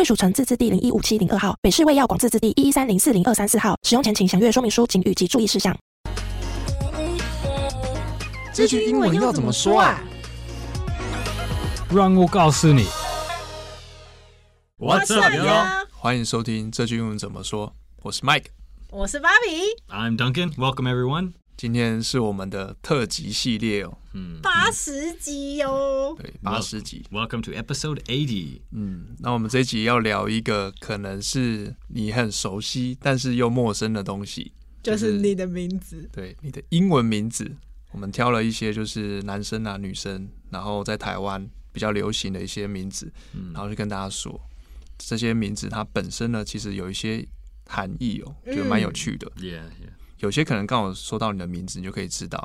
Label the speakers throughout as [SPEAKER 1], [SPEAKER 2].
[SPEAKER 1] 贵属城自治地零一五七零二号，北市卫药广自治地一一三零四零二三四号。使用前请详阅说明书、警语及注意事项。
[SPEAKER 2] 这句英文要怎么说啊？
[SPEAKER 3] 让我告诉你。
[SPEAKER 4] What's up,
[SPEAKER 2] yo？欢迎收听这句英文怎么说，我是 Mike，
[SPEAKER 5] 我是芭比。
[SPEAKER 4] I'm Duncan. Welcome everyone.
[SPEAKER 2] 今天是我们的特辑系列哦，嗯
[SPEAKER 5] 八十集哟，
[SPEAKER 2] 对，八十集。
[SPEAKER 4] Welcome to episode eighty
[SPEAKER 2] 嗯，那我们这一集要聊一个可能是你很熟悉但是又陌生的东西，
[SPEAKER 5] 就是你的名字。
[SPEAKER 2] 对，你的英文名字。我们挑了一些就是男生啊、女生，然后在台湾比较流行的一些名字，嗯然后就跟大家说，这些名字它本身呢，其实有一些含义哦，觉得蛮有趣的。
[SPEAKER 4] Yeah, yeah.
[SPEAKER 2] 有些可能刚好说到你的名字，你就可以知道；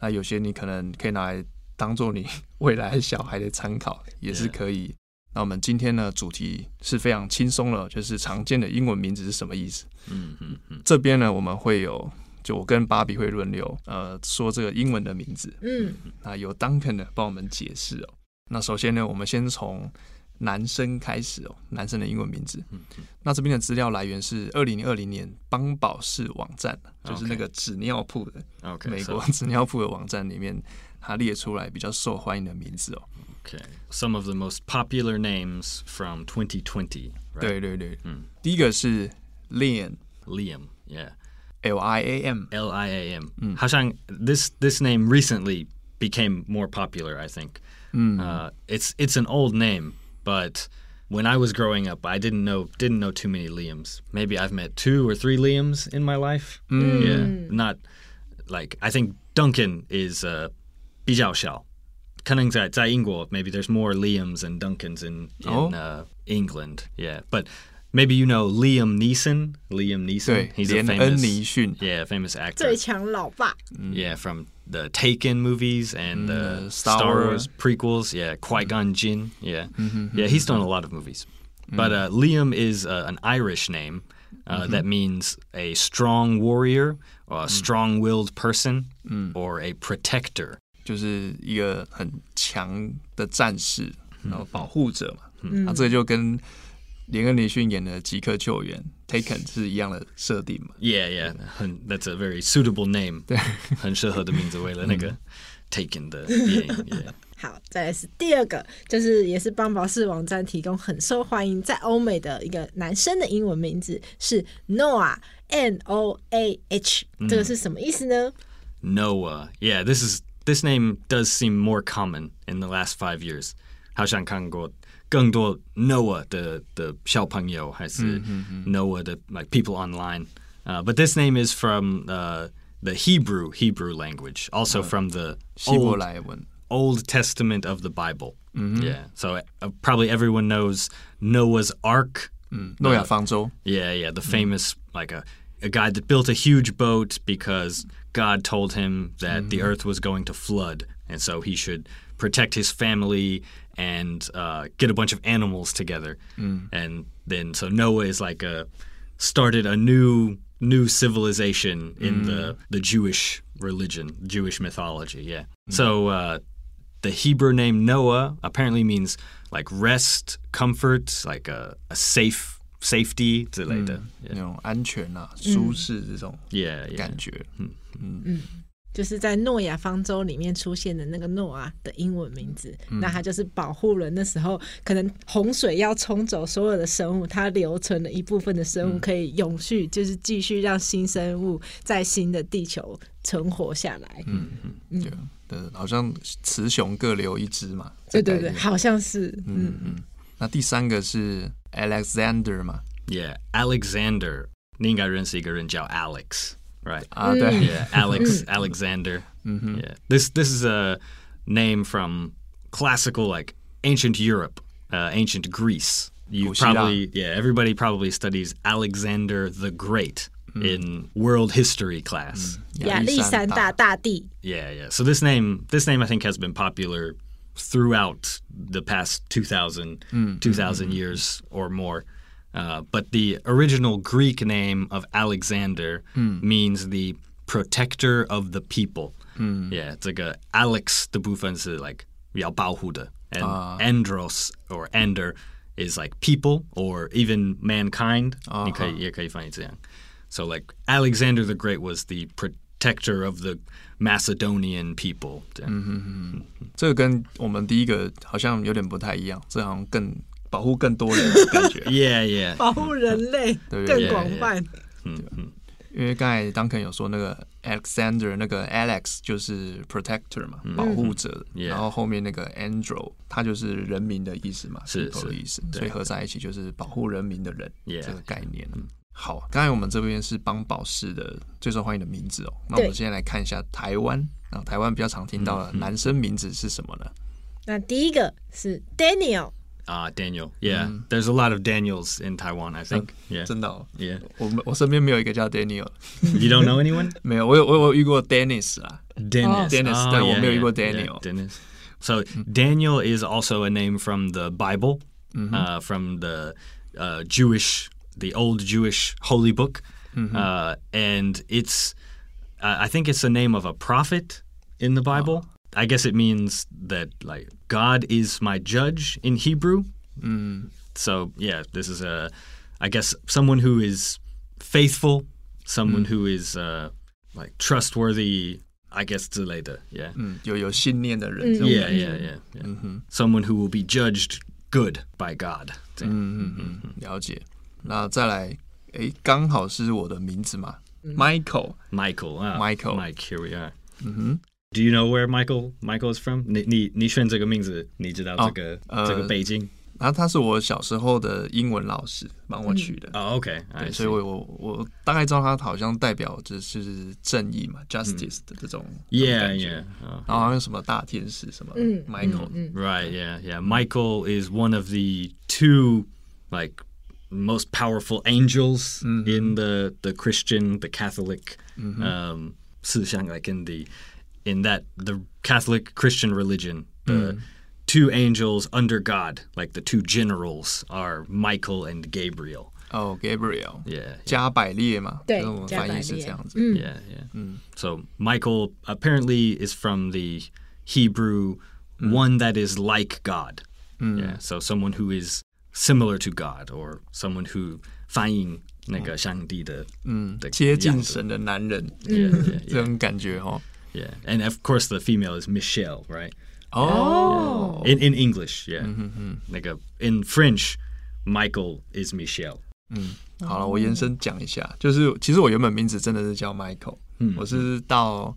[SPEAKER 2] 那有些你可能可以拿来当做你未来小孩的参考，也是可以。那我们今天呢，主题是非常轻松了，就是常见的英文名字是什么意思？
[SPEAKER 4] 嗯嗯嗯。
[SPEAKER 2] 这边呢，我们会有，就我跟芭比会轮流，呃，说这个英文的名字。
[SPEAKER 5] 嗯，
[SPEAKER 2] 那有 Duncan 呢帮我们解释哦。那首先呢，我们先从 男生开始哦，男生的英文名字。那这边的资料来源是二零二零年邦宝适网站，就是那个纸尿铺的
[SPEAKER 4] Okay.
[SPEAKER 2] 美
[SPEAKER 4] so-
[SPEAKER 2] 国纸尿铺的网站里面，它列出来比较受欢迎的名字哦。
[SPEAKER 4] Okay. Some of the most popular names from 2020. Right?
[SPEAKER 2] 对对对，
[SPEAKER 4] 嗯
[SPEAKER 2] 第一个是 Liam
[SPEAKER 4] Liam. Yeah.
[SPEAKER 2] L I A M，
[SPEAKER 4] L I A M. Hashang, this this name recently became more popular. I think. Uh, it's it's an old name, but when I was growing up, I didn't know didn't know too many Liams. Maybe I've met two or three Liams in my life. Yeah, not like I think Duncan is uh, 比较小。可能在在英国, maybe there's more Liams and Duncans in in
[SPEAKER 2] Oh.
[SPEAKER 4] uh, England. Yeah, but maybe you know Liam Neeson. Liam Neeson.
[SPEAKER 2] 对，
[SPEAKER 4] he's a
[SPEAKER 2] 连恩
[SPEAKER 4] famous
[SPEAKER 2] 尼逊
[SPEAKER 4] yeah famous actor.
[SPEAKER 5] 最强老爸。
[SPEAKER 4] Yeah, from the Taken movies and the
[SPEAKER 2] Mm, Star
[SPEAKER 4] Star,
[SPEAKER 2] Wars.
[SPEAKER 4] Wars. prequels. Yeah, Qui Gon Jinn. Yeah, yeah, he's done a lot of movies. But uh, Liam is uh, an Irish name uh, that means a strong warrior, or a strong-willed person, or a protector.
[SPEAKER 2] 就是一个很强的战士，然后保护者嘛。那、这就跟 连恩尼逊演的《即刻救援》Taken 是一样的设定嘛。
[SPEAKER 4] Yeah, yeah, 很 that's a very suitable name. 对很适合的名字，为了那个 Taken 的电影。Yeah.
[SPEAKER 5] 好，再来是第二个，就是也是邦宝适网站提供很受欢迎在欧美的一个男生的英文名字是 Noah，N O A H，这个是什么意思呢
[SPEAKER 4] ？Noah. Yeah, this is this name does seem more common in the last five years. 好像看过更多 Noah 的的小朋友还是 Noah 的 like people online. Uh, but this name is from uh, the Hebrew Hebrew language, also from the
[SPEAKER 2] 希伯
[SPEAKER 4] Old,
[SPEAKER 2] 来文
[SPEAKER 4] Old Testament of the Bible. Yeah, so uh, probably everyone knows Noah's Ark.
[SPEAKER 2] 诺亚方舟，
[SPEAKER 4] Yeah, yeah, the famous like a a guy that built a huge boat because God told him that the earth was going to flood, and so he should protect his family and uh, get a bunch of animals together. And then so Noah is like a started a new new civilization in the the Jewish religion, Jewish mythology. Yeah. So uh, the Hebrew name Noah apparently means like rest, comfort, like a, a safe safety 之类的。
[SPEAKER 2] 那种安全啊、舒适这种
[SPEAKER 4] Yeah, yeah.
[SPEAKER 2] 感觉。
[SPEAKER 5] 就是在诺亚方舟里面出现的那个诺亚的英文名字，那它就是保护了那时候可能洪水要冲走所有的生物，它留存了一部分的生物可以永续，就是继续让新生物在新的地球存活下来。
[SPEAKER 2] 嗯对对，好像雌雄各留一只嘛。
[SPEAKER 5] 对对对，好像是，嗯，
[SPEAKER 2] 那第三个是 Alexander 嘛
[SPEAKER 4] ？Yeah, Alexander. 你应该认识一个人叫 Alex, right?
[SPEAKER 2] Uh, mm.
[SPEAKER 4] Yeah, Alex mm. Alexander. Mm-hmm. Yeah, this this is a name from classical like ancient Europe, uh, ancient Greece. You
[SPEAKER 2] Kushida.
[SPEAKER 4] probably yeah, everybody probably studies Alexander the Great. Mm. In world history class,
[SPEAKER 5] mm. yeah, yeah,
[SPEAKER 4] yeah, yeah. So this name, this name, I think has been popular throughout the past 2000, mm. 2000 years or more. Uh, but the original Greek name of Alexander means the protector of the people. Yeah, 这个 Alex 的部分是 like 要保护的 and Andros or Ander is like people or even mankind. 你可以也可以翻译这样。So like Alexander the Great was the protector of the Macedonian people. 这样
[SPEAKER 2] 这个跟我们第一个好像有点不太一样，这好像更 保护更多人的感觉。
[SPEAKER 4] Yeah, yeah.
[SPEAKER 5] 保护人类
[SPEAKER 2] 对
[SPEAKER 5] 更广泛。嗯嗯。
[SPEAKER 2] 因为刚才 Duncan 有说那个 Alexander 那个 Alex 就是 protector 嘛，保护者，然后后面那个 Andro 他就是人民的意思嘛，
[SPEAKER 4] 是是
[SPEAKER 2] 意思，所以合在一起就是保护人民的人这个概念。好，刚才我们这边是邦宝适的最受欢迎的名字哦，那我们
[SPEAKER 5] 对。
[SPEAKER 2] 现在来看一下台湾，然后台湾比较常听到的男生名字是什么呢？
[SPEAKER 5] 那第一个是 Daniel，
[SPEAKER 4] Ah, Daniel. Yeah, there's a lot of Daniels in Taiwan. I think. Yeah,
[SPEAKER 2] 真的哦，
[SPEAKER 4] yeah.
[SPEAKER 2] 我们我身边没有一个叫 Daniel，
[SPEAKER 4] You don't know anyone?
[SPEAKER 2] 没有，我有我有遇过 Dennis 啊，
[SPEAKER 4] Dennis.
[SPEAKER 2] Dennis，但我没有遇过 Daniel.
[SPEAKER 4] Dennis. So Daniel is also a name from the Bible, uh, from the uh, Jewish, the old Jewish holy book, uh, and it's, uh, I think it's the name of a prophet in the Bible. I guess it means that like God is my judge in Hebrew. So yeah, this is a, I guess someone who is faithful, someone who is uh, like trustworthy. I guess 之类的, yeah.
[SPEAKER 2] 嗯，有有信念的人，这种
[SPEAKER 4] Yeah,
[SPEAKER 2] 感觉
[SPEAKER 4] yeah, yeah, yeah. Someone who will be judged good by God. 这样
[SPEAKER 2] 嗯了解。那再来，诶，刚好是我的名字嘛，Michael。
[SPEAKER 4] Michael. ah,
[SPEAKER 2] Michael.
[SPEAKER 4] Mike, here we are. Do you know where Michael Michael is from? 你你你选这个名字，你知道这个、
[SPEAKER 2] 呃
[SPEAKER 4] 这个背景？
[SPEAKER 2] 然后他是我小时候的英文老师帮我取的，
[SPEAKER 4] Oh, okay. I
[SPEAKER 2] 对，
[SPEAKER 4] see.
[SPEAKER 2] 所以我我我大概知道他好像代表就是正义嘛，justice 的这种
[SPEAKER 4] Yeah,
[SPEAKER 2] 感觉
[SPEAKER 4] yeah. Oh.
[SPEAKER 2] 然后好像什么大天使什么
[SPEAKER 5] 嗯
[SPEAKER 2] Michael，
[SPEAKER 4] Right, yeah, yeah. Michael is one of the two like most powerful angels in the the Christian, the Catholic um 思想 like in the in that the Catholic Christian religion, the two angels under God, like the two generals are Michael and Gabriel.
[SPEAKER 2] 哦，Gabriel，
[SPEAKER 4] Yeah.
[SPEAKER 2] 加百列嘛，
[SPEAKER 5] 对
[SPEAKER 2] 跟我们翻译是这样子，
[SPEAKER 4] Yeah, yeah. So Michael apparently is from the Hebrew one that is like God. Yeah. So someone who is similar to God or someone who 反映那个上帝的
[SPEAKER 2] 嗯
[SPEAKER 4] 的，
[SPEAKER 2] 接近
[SPEAKER 4] 样子
[SPEAKER 2] 神的男人
[SPEAKER 4] Yeah, yeah,
[SPEAKER 2] 这种感觉哦。
[SPEAKER 4] yeah. And of course the female is Michelle, right?
[SPEAKER 2] 哦，
[SPEAKER 4] In in English, yeah. 那个 in French, Michael is Michelle.
[SPEAKER 2] 好了，我延伸讲一下，就是其实我原本名字真的是叫 Michael，、我是到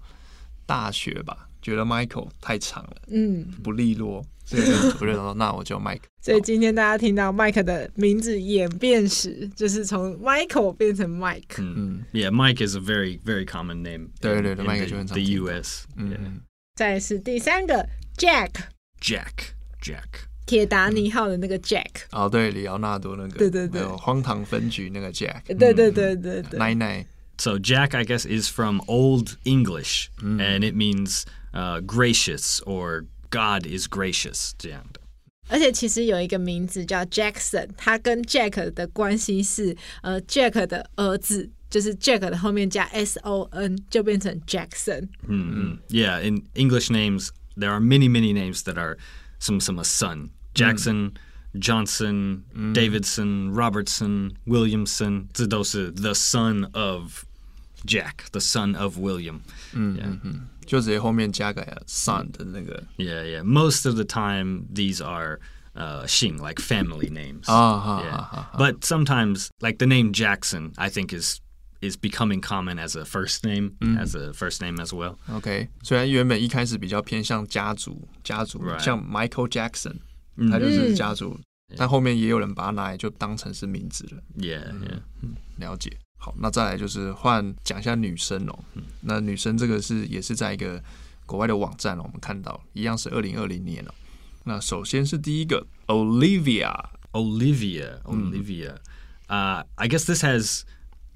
[SPEAKER 2] 大学吧， 觉得 Michael 太长了，
[SPEAKER 5] 嗯，
[SPEAKER 2] 不利落，所以我就说那我叫 Mike。
[SPEAKER 5] 所以今天大家听到 Mike 的名字演变史，就是从 Michael 变成 Mike。
[SPEAKER 4] Yeah, Mike is a very very common name.
[SPEAKER 2] 对，
[SPEAKER 4] in-
[SPEAKER 2] 对，对，
[SPEAKER 4] in
[SPEAKER 2] Mike
[SPEAKER 4] the,
[SPEAKER 2] 就很常
[SPEAKER 4] the
[SPEAKER 2] 听到。
[SPEAKER 4] US.
[SPEAKER 2] 嗯
[SPEAKER 4] Yeah.
[SPEAKER 2] 嗯，
[SPEAKER 5] 再来是第三个 Jack，
[SPEAKER 4] Jack. Jack.
[SPEAKER 5] 铁达尼号的那个 Jack。
[SPEAKER 2] 哦，对，里奥纳多那个，
[SPEAKER 5] 对对对
[SPEAKER 2] 还有荒唐分局那个 Jack，
[SPEAKER 5] 对对对对对，
[SPEAKER 2] 奶奶，
[SPEAKER 4] So Jack, I guess, is from Old English, and it means uh, gracious or God is gracious. 这样的。
[SPEAKER 5] 而且其实有一个名字叫 Jackson，他跟 Jack 的关系是呃 Jack 的儿子，就是 Jack 的后面加 S O N 就变成 Jackson。
[SPEAKER 4] Mm-hmm. Yeah, in English names, there are many, many names that are some some a son. Jackson, Johnson, Davidson, Robertson, Williamson. 这都是 the son of Jack, the son of William. yeah.
[SPEAKER 2] 就直接后面加个 son 的那个
[SPEAKER 4] yeah, yeah. Most of the time, these are uh, Xing, like family names.
[SPEAKER 2] 啊，哈
[SPEAKER 4] Yeah.
[SPEAKER 2] 哈哈，
[SPEAKER 4] But sometimes, like the name Jackson, I think is is becoming common as a first name, as a first name as well.
[SPEAKER 2] OK，虽然原本一开始比较偏向家族，家族
[SPEAKER 4] Right
[SPEAKER 2] 像 Michael Jackson，他就是家族，但后面也有人把它拿来就当成是名字了。
[SPEAKER 4] Yeah, yeah.
[SPEAKER 2] 了解。好，那再来就是换讲一下女生哦。 那女生这个是也是在一个国外的网站哦，我们看到一样是二零二零年哦。那首先是第一个 Olivia
[SPEAKER 4] Olivia. Olivia. Uh, I guess this has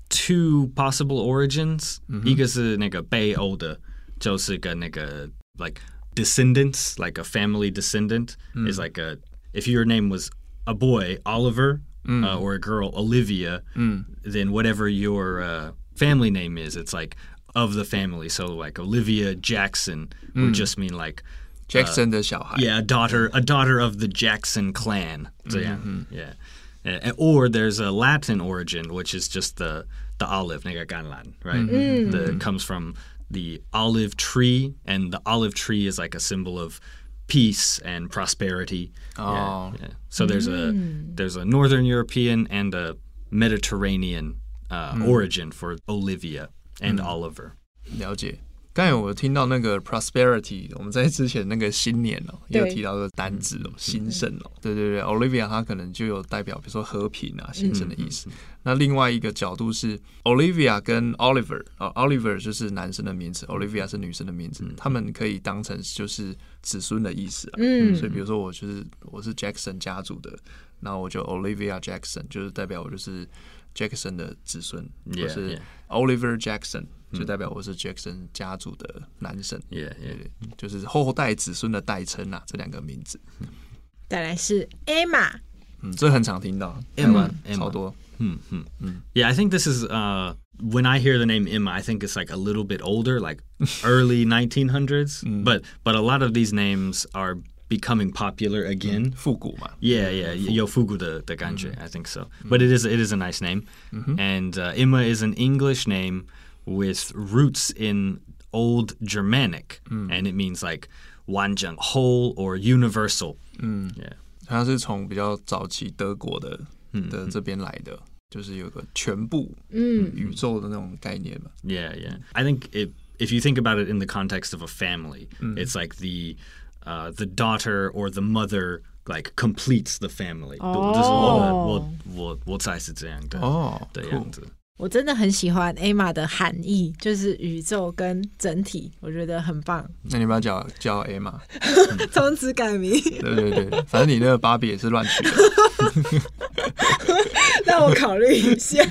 [SPEAKER 4] two possible origins. 一个是那个北欧的，就是跟那个 like descendants, like a family descendant is like a if your name was a boy Oliver uh, or a girl Olivia, then whatever your uh, family name is, it's like of the family. So like Olivia Jackson would just mean like
[SPEAKER 2] Jackson 的小孩
[SPEAKER 4] yeah, a daughter, a daughter of the Jackson clan. So yeah, yeah. Uh, or there's a Latin origin, which is just the the olive, 那个橄榄, right? The comes from the olive tree, and the olive tree is like a symbol of peace and prosperity.
[SPEAKER 2] Oh.
[SPEAKER 4] Yeah, yeah. So there's a there's a Northern European and a Mediterranean uh, origin for Olivia and mm. Oliver.
[SPEAKER 2] 了解。刚才我听到那个 prosperity，我们在之前那个新年哦，也有提到这个单字哦，兴盛哦，对对对，Olivia 它可能就有代表，比如说和平啊、兴盛的意思。那另外一个角度是 Olivia 跟 Oliver 啊、o l i v e r 就是男生的名字，Olivia 是女生的名字，他们可以当成就是子孙的意思啊。
[SPEAKER 5] 嗯。
[SPEAKER 2] 所以比如说我就是我是 Jackson 家族的，那我就 Olivia Jackson，就是代表我就是 Jackson 的子孙或是 Oliver Jackson，就代表我是 Jackson 家族的男生。
[SPEAKER 4] Yeah, yeah.
[SPEAKER 2] 对，就是后代子孙的代称啊，这两个名字，
[SPEAKER 5] 再来是 Emma，
[SPEAKER 2] 嗯，这很常听到，
[SPEAKER 4] Emma，
[SPEAKER 2] 台湾
[SPEAKER 4] Emma
[SPEAKER 2] 超多。
[SPEAKER 4] Yeah, I think this is uh, when I hear the name Emma, I think it's like a little bit older, like early 1900s. But but a lot of these names are becoming popular again.
[SPEAKER 2] 复古嘛，
[SPEAKER 4] Yeah, yeah, yo fugu the the ganje, I think so. But it is it is a nice name, and uh, Emma is an English name with roots in Old Germanic, and it means like wanjang, whole or universal. Yeah.
[SPEAKER 2] 它是从比较早期德国的的这边来的，就是有个全部
[SPEAKER 5] 嗯
[SPEAKER 2] 宇宙的那种概念嘛。
[SPEAKER 4] Yeah, yeah. I think it, if you think about it in the context of a family, it's like the uh, the daughter or the mother like completes the family.
[SPEAKER 5] 哦。
[SPEAKER 4] 就是我的我我我才是这样的
[SPEAKER 2] 哦
[SPEAKER 4] 的样子。
[SPEAKER 5] 我真的很喜欢 Emma 的含义，就是宇宙跟整体，我觉得很棒。
[SPEAKER 2] 那你不要叫叫 A 嘛？
[SPEAKER 5] 从此改名，
[SPEAKER 2] 对对对，反正你那个芭比也是乱取的。
[SPEAKER 5] 让我考虑一下。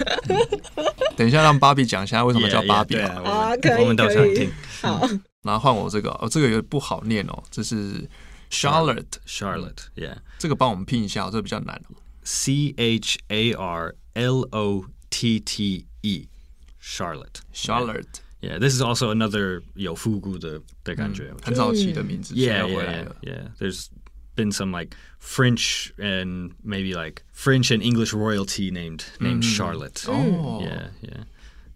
[SPEAKER 2] 等一下让芭比讲一下为什么叫芭比
[SPEAKER 4] 啊，
[SPEAKER 5] 可以
[SPEAKER 4] 们我们都
[SPEAKER 5] 可以
[SPEAKER 4] 想听。
[SPEAKER 5] 好，
[SPEAKER 2] 然后换我这个哦，这个有点不好念哦，这是
[SPEAKER 4] Charlotte，Charlotte, yeah.
[SPEAKER 2] 这个帮我们拼一下、哦，这个比较难哦。
[SPEAKER 4] C H A R L O T T E. Charlotte.
[SPEAKER 2] Charlotte，
[SPEAKER 4] Yeah, this is also another 有复古的的感觉。
[SPEAKER 2] 很早期的名字，现
[SPEAKER 4] Yeah,
[SPEAKER 2] 在回
[SPEAKER 4] yeah,
[SPEAKER 2] 来
[SPEAKER 4] yeah,
[SPEAKER 2] 了。
[SPEAKER 4] yeah. There's been some like French and maybe like French and English royalty named named Charlotte.
[SPEAKER 2] Oh.
[SPEAKER 4] Yeah, yeah.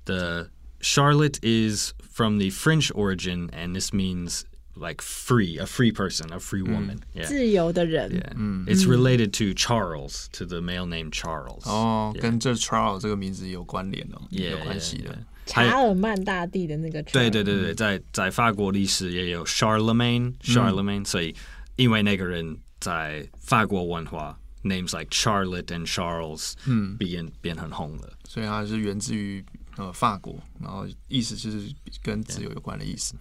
[SPEAKER 4] The Charlotte is from the French origin, and this means like free, a free person, a free woman. Yeah.
[SPEAKER 5] 自由的人
[SPEAKER 4] Yeah. It's related to Charles, to the male name Charles.
[SPEAKER 2] 哦，
[SPEAKER 4] Yeah.
[SPEAKER 2] 跟这 Charles 这个名字有关联哦，
[SPEAKER 4] Yeah,
[SPEAKER 2] 有
[SPEAKER 4] yeah,
[SPEAKER 2] 关系的
[SPEAKER 4] yeah.。
[SPEAKER 5] 查尔曼大帝的那个
[SPEAKER 4] 对对对对，在在法国历史也有 Charlemagne Charlemagne，、所以因为那个人在法国文化，names like Charlotte and Charles，嗯，变变很红了。
[SPEAKER 2] 所以它是源自于呃法国，然后意思就是跟自由有关的意思。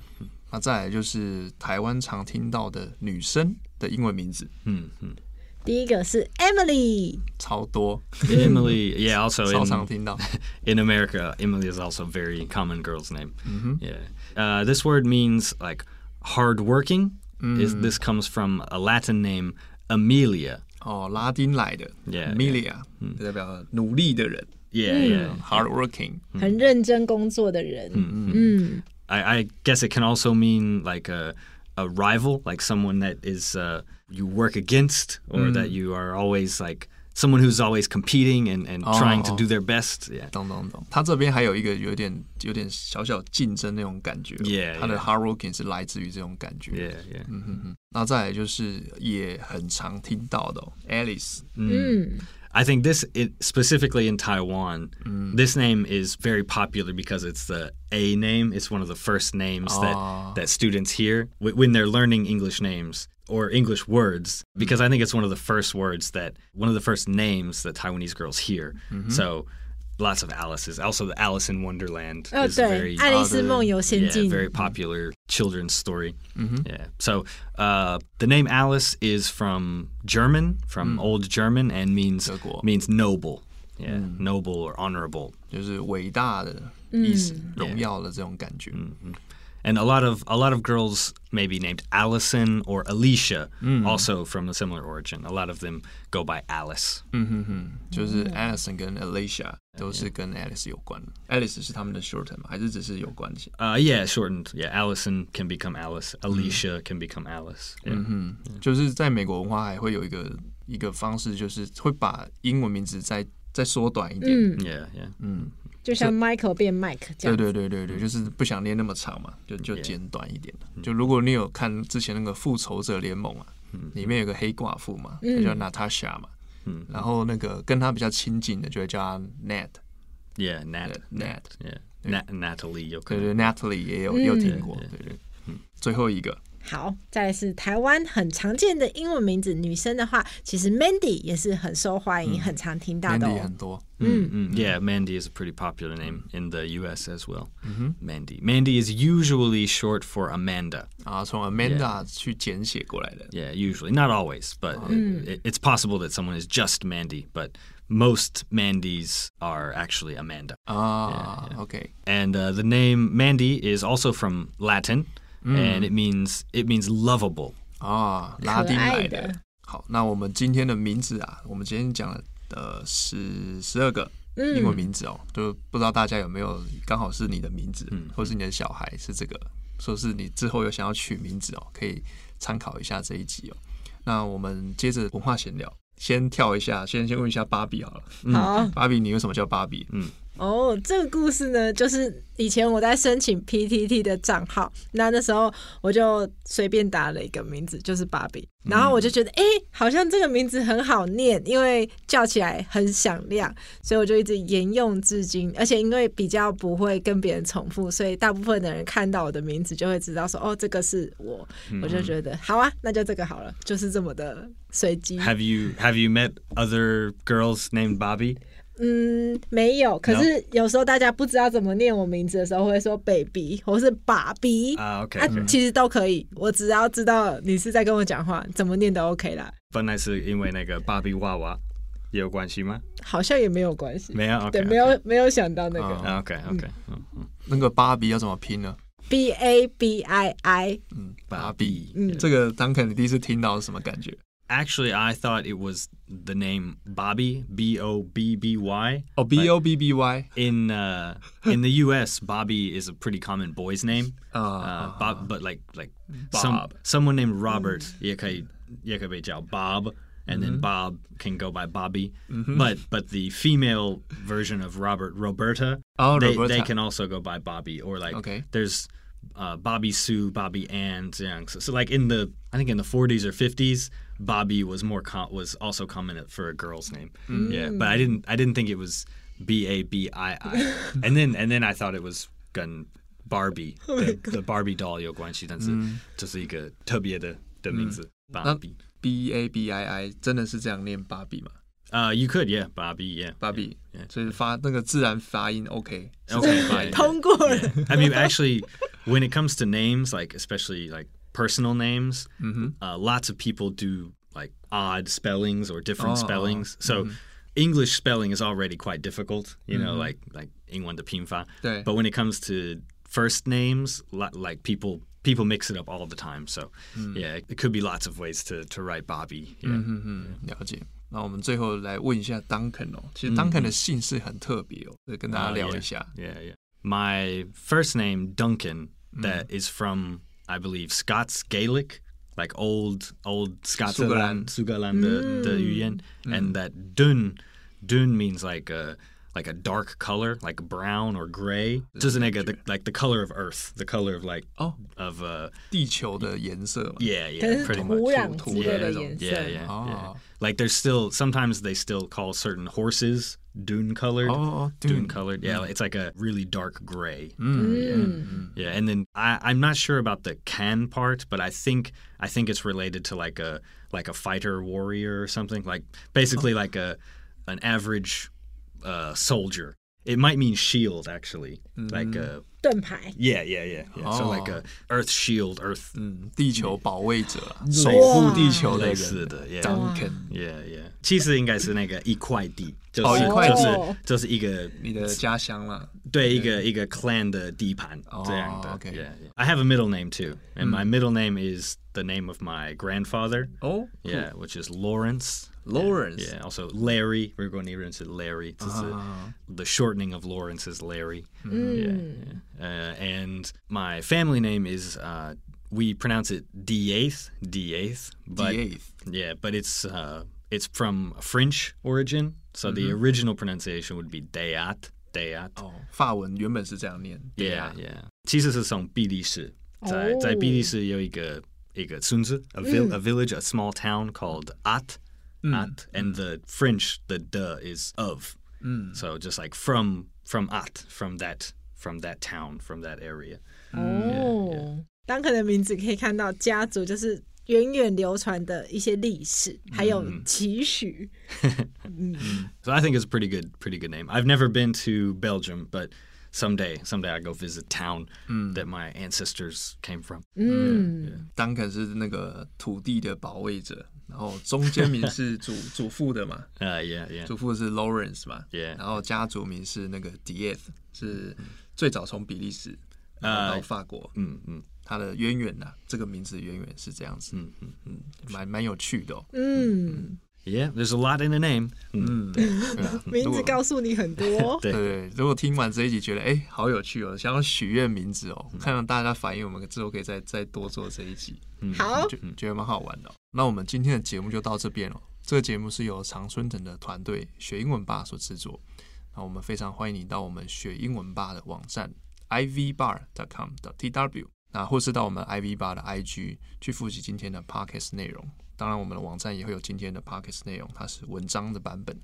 [SPEAKER 2] 那再来就是台湾常听到的女生的英文名字，
[SPEAKER 4] 嗯嗯
[SPEAKER 5] 第一个是 Emily，
[SPEAKER 2] 超多，
[SPEAKER 4] ，Emily yeah also
[SPEAKER 2] 超
[SPEAKER 4] in
[SPEAKER 2] 常听到。
[SPEAKER 4] in America Emily is also a very common girl's name. Yeah, uh, this word means like hardworking. Is this comes from a Latin name Amelia?
[SPEAKER 2] 哦，拉丁来的
[SPEAKER 4] Yeah,
[SPEAKER 2] Amelia，就代表努力的人
[SPEAKER 4] Yeah, yeah.
[SPEAKER 2] ，hardworking。
[SPEAKER 5] 很认真工作的人。嗯
[SPEAKER 4] I, I guess it can also mean like a a rival, like someone that is uh, you work against, or that you are always like someone who's always competing and, and trying to
[SPEAKER 2] Oh.
[SPEAKER 4] do their best. Yeah.
[SPEAKER 2] 懂懂懂，他这边还有一个有点有点小小竞争那种感觉。
[SPEAKER 4] Yeah,
[SPEAKER 2] 他的
[SPEAKER 4] yeah.
[SPEAKER 2] hardworking 是来自于这种感觉。
[SPEAKER 4] Yeah, yeah.
[SPEAKER 2] 那再来就是也很常听到的、哦、Alice，
[SPEAKER 5] 嗯
[SPEAKER 4] I think this it, specifically in Taiwan, this name is very popular because it's the A name. It's one of the first names
[SPEAKER 2] Ah.
[SPEAKER 4] that that students hear wh- when they're learning English names or English words. Because I think it's one of the first words that one of the first names that Taiwanese girls hear. So, lots of Alice's. Also, the Alice in Wonderland
[SPEAKER 5] 哦，
[SPEAKER 4] is
[SPEAKER 5] 对
[SPEAKER 4] very，
[SPEAKER 5] 爱丽丝梦游仙
[SPEAKER 4] yeah,
[SPEAKER 5] 境
[SPEAKER 4] very popular children's story.
[SPEAKER 2] Mm-hmm.
[SPEAKER 4] Yeah. So uh, the name Alice is from German, from Old German, and means
[SPEAKER 2] 德国。
[SPEAKER 4] means noble. Yeah, noble or honorable.
[SPEAKER 2] 就是伟大的意思，荣耀的这种感觉。
[SPEAKER 4] And a lot of a lot of girls maybe named Allison or Alicia,
[SPEAKER 2] Mm.
[SPEAKER 4] also from a similar origin. A lot of them go by Alice.
[SPEAKER 2] 嗯哼哼，就是 Alison 跟 Alicia 都是跟 Alice 有关的。Alice 是他们的 shorten 吗？还是只是有关系？
[SPEAKER 4] Uh, yeah, shortened. Yeah, Allison can become Alice.
[SPEAKER 2] Mm.
[SPEAKER 4] Alicia can become Alice. Yeah.
[SPEAKER 2] 嗯，就是在美国文化还会有一个一个方式，就是会把英文名字再 再缩短一点。
[SPEAKER 5] 嗯
[SPEAKER 4] ，Yeah, yeah.
[SPEAKER 2] 嗯，
[SPEAKER 5] 就像 Michael 变 Mike 这
[SPEAKER 2] 对
[SPEAKER 5] 样。
[SPEAKER 2] 对对对对，就是不想念那么长嘛，就就简短一点。就如果你有看之前那个复仇者联盟啊，里面有个黑寡妇嘛，她叫 Natasha 嘛，
[SPEAKER 4] 嗯
[SPEAKER 2] 然后那个跟她比较亲近的就会叫她
[SPEAKER 4] Nat，Yeah, Nat.
[SPEAKER 2] Nat
[SPEAKER 4] Nat. Yeah. Nat, Natalie 有可能。
[SPEAKER 2] 对对，Natalie 也有也有听过，对对。嗯最后一个
[SPEAKER 5] 好，再来是台湾很常见的英文名字，女生的话，其实 Mandy 也是很受欢迎，很常听到的
[SPEAKER 2] Mandy
[SPEAKER 5] 哦
[SPEAKER 2] 很。多，
[SPEAKER 4] Mm, mm, Yeah, Mandy is a pretty popular name in the U.S. as well. Mandy. Mandy is usually short for Amanda.
[SPEAKER 2] 啊，从 Amanda 去简写过来的。
[SPEAKER 4] Yeah, usually. Not always, but it, it's possible that someone is just Mandy, but most Mandys are actually Amanda.
[SPEAKER 2] 啊，OK，
[SPEAKER 4] And uh, the name Mandy is also from Latin, And it means it means lovable.
[SPEAKER 2] 啊，拉丁来的
[SPEAKER 5] 的。
[SPEAKER 2] 好，那我们今天的名字啊，我们今天讲了呃十十二个英文名字哦，就不知道大家有没有刚好是你的名字，或是你的小孩是这个，说是你之后有想要取名字哦，可以参考一下这一集哦。那我们接着文化闲聊，先跳一下，先先问一下芭比好了。
[SPEAKER 5] 好
[SPEAKER 2] 芭比，你为什么叫芭比？嗯，
[SPEAKER 5] 哦，这个故事呢，就是以前我在申请 PTT 的账号，那那时候我就随便打了一个名字，就是芭比，然后我就觉得，哎、好像这个名字很好念，因为叫起来很响亮，所以我就一直沿用至今。而且因为比较不会跟别人重复，所以大部分的人看到我的名字就会知道说，哦，这个是我，我就觉得好啊，那就这个好了，就是这么的随机。
[SPEAKER 4] Have you have you met other girls named Bobby?
[SPEAKER 5] 嗯，没有。可是有时候大家不知道怎么念我名字的时候，会说 baby 或是爸比
[SPEAKER 4] 啊，OK，
[SPEAKER 5] 啊，其实都可以。我只要知道你是在跟我讲话，怎么念都 OK 啦，
[SPEAKER 4] 本来是因为那个芭比娃娃也有关系吗？
[SPEAKER 5] 好像也没有关系。
[SPEAKER 4] 没有，OK，
[SPEAKER 5] 对，没有没有想到那个、
[SPEAKER 2] 啊
[SPEAKER 4] OK OK，嗯嗯，
[SPEAKER 2] 那个芭比要怎么拼呢
[SPEAKER 5] ？B A B I I。
[SPEAKER 2] 嗯，芭比。
[SPEAKER 5] 嗯
[SPEAKER 2] 这个当肯你第一次听到是什么感觉？
[SPEAKER 4] Actually, I thought it was the name Bobby B O B B Y.
[SPEAKER 2] Oh, B O B B Y.
[SPEAKER 4] In uh, in the U.S., Bobby is a pretty common boy's name.
[SPEAKER 2] Uh,
[SPEAKER 4] uh Bob, but like like
[SPEAKER 2] Bob.
[SPEAKER 4] Some, someone named Robert mm-hmm. Bob, and mm-hmm. then Bob can go by Bobby. Mm-hmm. But but the female version of Robert, Roberta,
[SPEAKER 2] oh,
[SPEAKER 4] they,
[SPEAKER 2] Roberta,
[SPEAKER 4] they can also go by Bobby or like
[SPEAKER 2] okay.
[SPEAKER 4] there's uh, Bobby Sue, Bobby Ann, 这样. So, so like in the I think in the 40s or 50s, Bobby was more com- was also common for a girl's name. Yeah, but I didn't I didn't think it was B A B I I, and then and then I thought it was gun Barbie, the, the Barbie doll 有关系，但是这是一个特别的的名字，Barbie。
[SPEAKER 2] B A B I I 真的是这样念芭比吗？
[SPEAKER 4] Uh, you could, yeah, Bobby, yeah.
[SPEAKER 2] 芭比
[SPEAKER 4] Yeah.，
[SPEAKER 2] 所以发那个自然发音 OK。
[SPEAKER 4] Okay, fine.
[SPEAKER 5] 通过了。
[SPEAKER 4] I mean, actually, when it comes to names, like especially like personal names, uh, lots of people do like odd spellings or different
[SPEAKER 2] Oh,
[SPEAKER 4] spellings. So English spelling is already quite difficult, you know, like like 英文的拼法.
[SPEAKER 2] 对
[SPEAKER 4] But when it comes to first names, li- like people people mix it up all the time. So yeah, it could be lots of ways to to write Bobby. Yeah.
[SPEAKER 2] 嗯嗯，了解。那我们最后来问一下 Duncan 哦，其实 Duncan 的姓氏很特别哦，就跟大家
[SPEAKER 4] Oh,
[SPEAKER 2] 聊
[SPEAKER 4] yeah.
[SPEAKER 2] 一下。
[SPEAKER 4] Yeah, yeah. My first name Duncan that mm. is from I believe Scots Gaelic, like old old Scots
[SPEAKER 2] Sugaland.
[SPEAKER 4] Sugaland the, the mm. Yuyen, and mm. that Dun Dun means like a like a dark color, like brown or gray. Just like, the, like the color of earth, the color of like
[SPEAKER 2] 哦，
[SPEAKER 4] of uh
[SPEAKER 2] 地球的颜色嘛。
[SPEAKER 4] yeah,
[SPEAKER 5] 可
[SPEAKER 4] yeah,
[SPEAKER 5] 是
[SPEAKER 4] pretty
[SPEAKER 5] 土
[SPEAKER 4] much.
[SPEAKER 5] 壤之类的
[SPEAKER 2] Yeah,
[SPEAKER 5] 颜色。
[SPEAKER 4] Yeah, yeah, yeah.
[SPEAKER 2] Oh.
[SPEAKER 4] Like there's still sometimes they still call certain horses dune colored.
[SPEAKER 2] 哦哦
[SPEAKER 4] dune
[SPEAKER 2] Dune
[SPEAKER 4] colored. Yeah, it's like a really dark gray.
[SPEAKER 5] 嗯，
[SPEAKER 4] Yeah, and then I, I'm not sure about the can part, but I think I think it's related to like a like a fighter warrior or something. Like basically like a an average uh, soldier. it might mean shield actually, like
[SPEAKER 2] Mm.
[SPEAKER 4] a
[SPEAKER 5] 盾牌。
[SPEAKER 4] yeah, yeah, yeah, yeah. So like
[SPEAKER 2] Oh.
[SPEAKER 4] a earth shield, earth
[SPEAKER 2] 嗯，地球保卫者啊，
[SPEAKER 4] 类
[SPEAKER 2] 守
[SPEAKER 4] 似
[SPEAKER 2] 护地球的
[SPEAKER 4] 类
[SPEAKER 2] 人
[SPEAKER 4] 似的，yeah.
[SPEAKER 2] Duncan，
[SPEAKER 4] Yeah, yeah. 其实应该是那个一块地，就是、
[SPEAKER 2] 哦一块地
[SPEAKER 4] 就是就是一个
[SPEAKER 2] 你的家乡啦。
[SPEAKER 4] 对一个一个 clan 的地盘
[SPEAKER 2] 哦
[SPEAKER 4] 这样的。
[SPEAKER 2] OK
[SPEAKER 4] Yeah, yeah. I have a middle name too, and my middle name is the name of my grandfather.
[SPEAKER 2] 哦
[SPEAKER 4] Yeah, which is Lawrence.
[SPEAKER 2] Lawrence.
[SPEAKER 4] Yeah, yeah, also Larry. We're going to into Larry.
[SPEAKER 2] Uh-huh.
[SPEAKER 4] The shortening of Lawrence is Larry.
[SPEAKER 5] Mm.
[SPEAKER 4] Yeah, yeah. Mm. Uh, and my family name is uh, we pronounce it D8th, D8th, yeah, but it's uh, it's from French origin. So mm-hmm. the original pronunciation would be Dayat, Dayat.
[SPEAKER 2] 哦，法文原本是这样念。
[SPEAKER 4] Yeah, oh, yeah. 其实是从比利时，在、
[SPEAKER 5] oh.
[SPEAKER 4] 在比利时有一个一个村子，a, vil, a mm. village, a small town called Ath。At, and the French the de is of.
[SPEAKER 2] 嗯
[SPEAKER 4] So just like from from At, from that from that town, from that area.
[SPEAKER 5] 哦，当肯的名字可以看到家族就是源远流传的一些历史，还有期许。
[SPEAKER 4] So I think it's a pretty good pretty good name. I've never been to Belgium, but someday someday I go visit town that my ancestors came from.
[SPEAKER 5] 嗯，
[SPEAKER 2] ，Duncan 是那个土地的保卫者， 然后中间名是 祖祖父的嘛
[SPEAKER 4] ，Uh, yeah, yeah.
[SPEAKER 2] 祖父是 Lawrence 嘛
[SPEAKER 4] Yeah
[SPEAKER 2] 然后家族名是那个 Dieth，是最早从比利时到法国
[SPEAKER 4] ，Mm, mm,
[SPEAKER 2] 它的渊源呐、这个名字的渊源是这样子
[SPEAKER 4] ，mm, mm.
[SPEAKER 2] 嗯，蛮蛮有趣的哦，
[SPEAKER 5] 嗯
[SPEAKER 4] ，Yeah, there's a lot in the name.
[SPEAKER 2] 嗯，
[SPEAKER 5] 名字告诉你很多。
[SPEAKER 4] 对
[SPEAKER 2] 对，如果听完这一集觉得哎、好有趣哦，想要许愿名字哦，看到大家反应，我们之后可以再再多做这一集，
[SPEAKER 5] 好，
[SPEAKER 2] 觉觉得蛮好玩的哦、那我们今天的节目就到这边了。这个节目是由常春藤的团队学英文吧所制作。那我们非常欢迎你到我们学英文吧的网站 ivbar.com.tw，那或是到我们 i v bar 的 IG 去复习今天的 podcast 内容。当然，我们的网站也会有今天的 podcast 内容，它是文章的版本。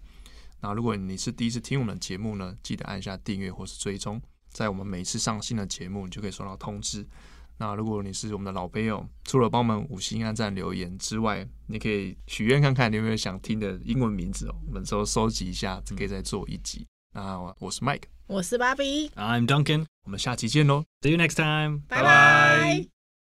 [SPEAKER 2] 那如果你是第一次听我们的节目呢，记得按下订阅或是追踪，在我们每次上新的节目，你就可以收到通知。那如果你是我们的老朋友，除了帮我们五星按赞留言之外，你可以许愿看看你有没有想听的英文名字哦，我们之后收集一下，可以再做一集。那我是 Mike，
[SPEAKER 5] 我是芭比
[SPEAKER 4] ，I'm Duncan.
[SPEAKER 2] 我们下期见喽。
[SPEAKER 4] See you next time.
[SPEAKER 5] 拜拜。